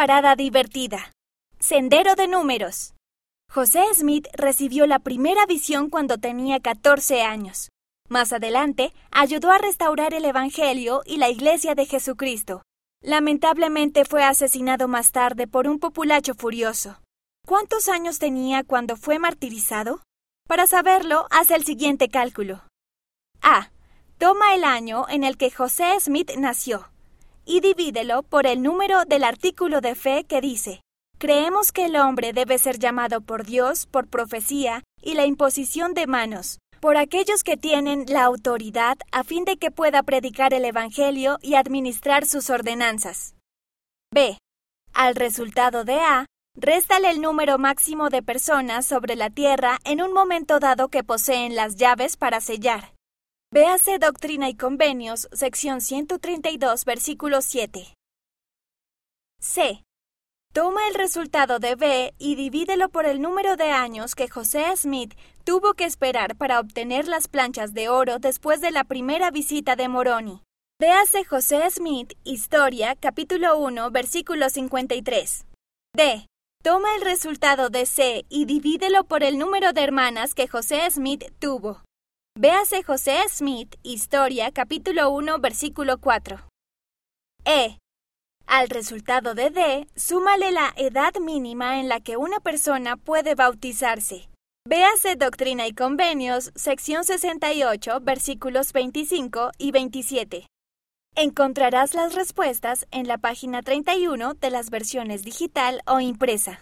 parada divertida. Sendero de números. José Smith recibió la primera visión cuando tenía 14 años. Más adelante, ayudó a restaurar el Evangelio y la Iglesia de Jesucristo. Lamentablemente fue asesinado más tarde por un populacho furioso. ¿Cuántos años tenía cuando fue martirizado? Para saberlo, haz el siguiente cálculo. A. Toma el año en el que José Smith nació y divídelo por el número del artículo de fe que dice, creemos que el hombre debe ser llamado por Dios por profecía y la imposición de manos, por aquellos que tienen la autoridad a fin de que pueda predicar el Evangelio y administrar sus ordenanzas. B. Al resultado de A, réstale el número máximo de personas sobre la tierra en un momento dado que poseen las llaves para sellar. Véase Doctrina y Convenios, sección 132, versículo 7. C. Toma el resultado de B y divídelo por el número de años que José Smith tuvo que esperar para obtener las planchas de oro después de la primera visita de Moroni. Véase José Smith, Historia, capítulo 1, versículo 53. D. Toma el resultado de C y divídelo por el número de hermanas que José Smith tuvo. Véase José Smith, Historia, capítulo 1, versículo 4. E. Al resultado de D, súmale la edad mínima en la que una persona puede bautizarse. Véase Doctrina y Convenios, sección 68, versículos 25 y 27. Encontrarás las respuestas en la página 31 de las versiones digital o impresa.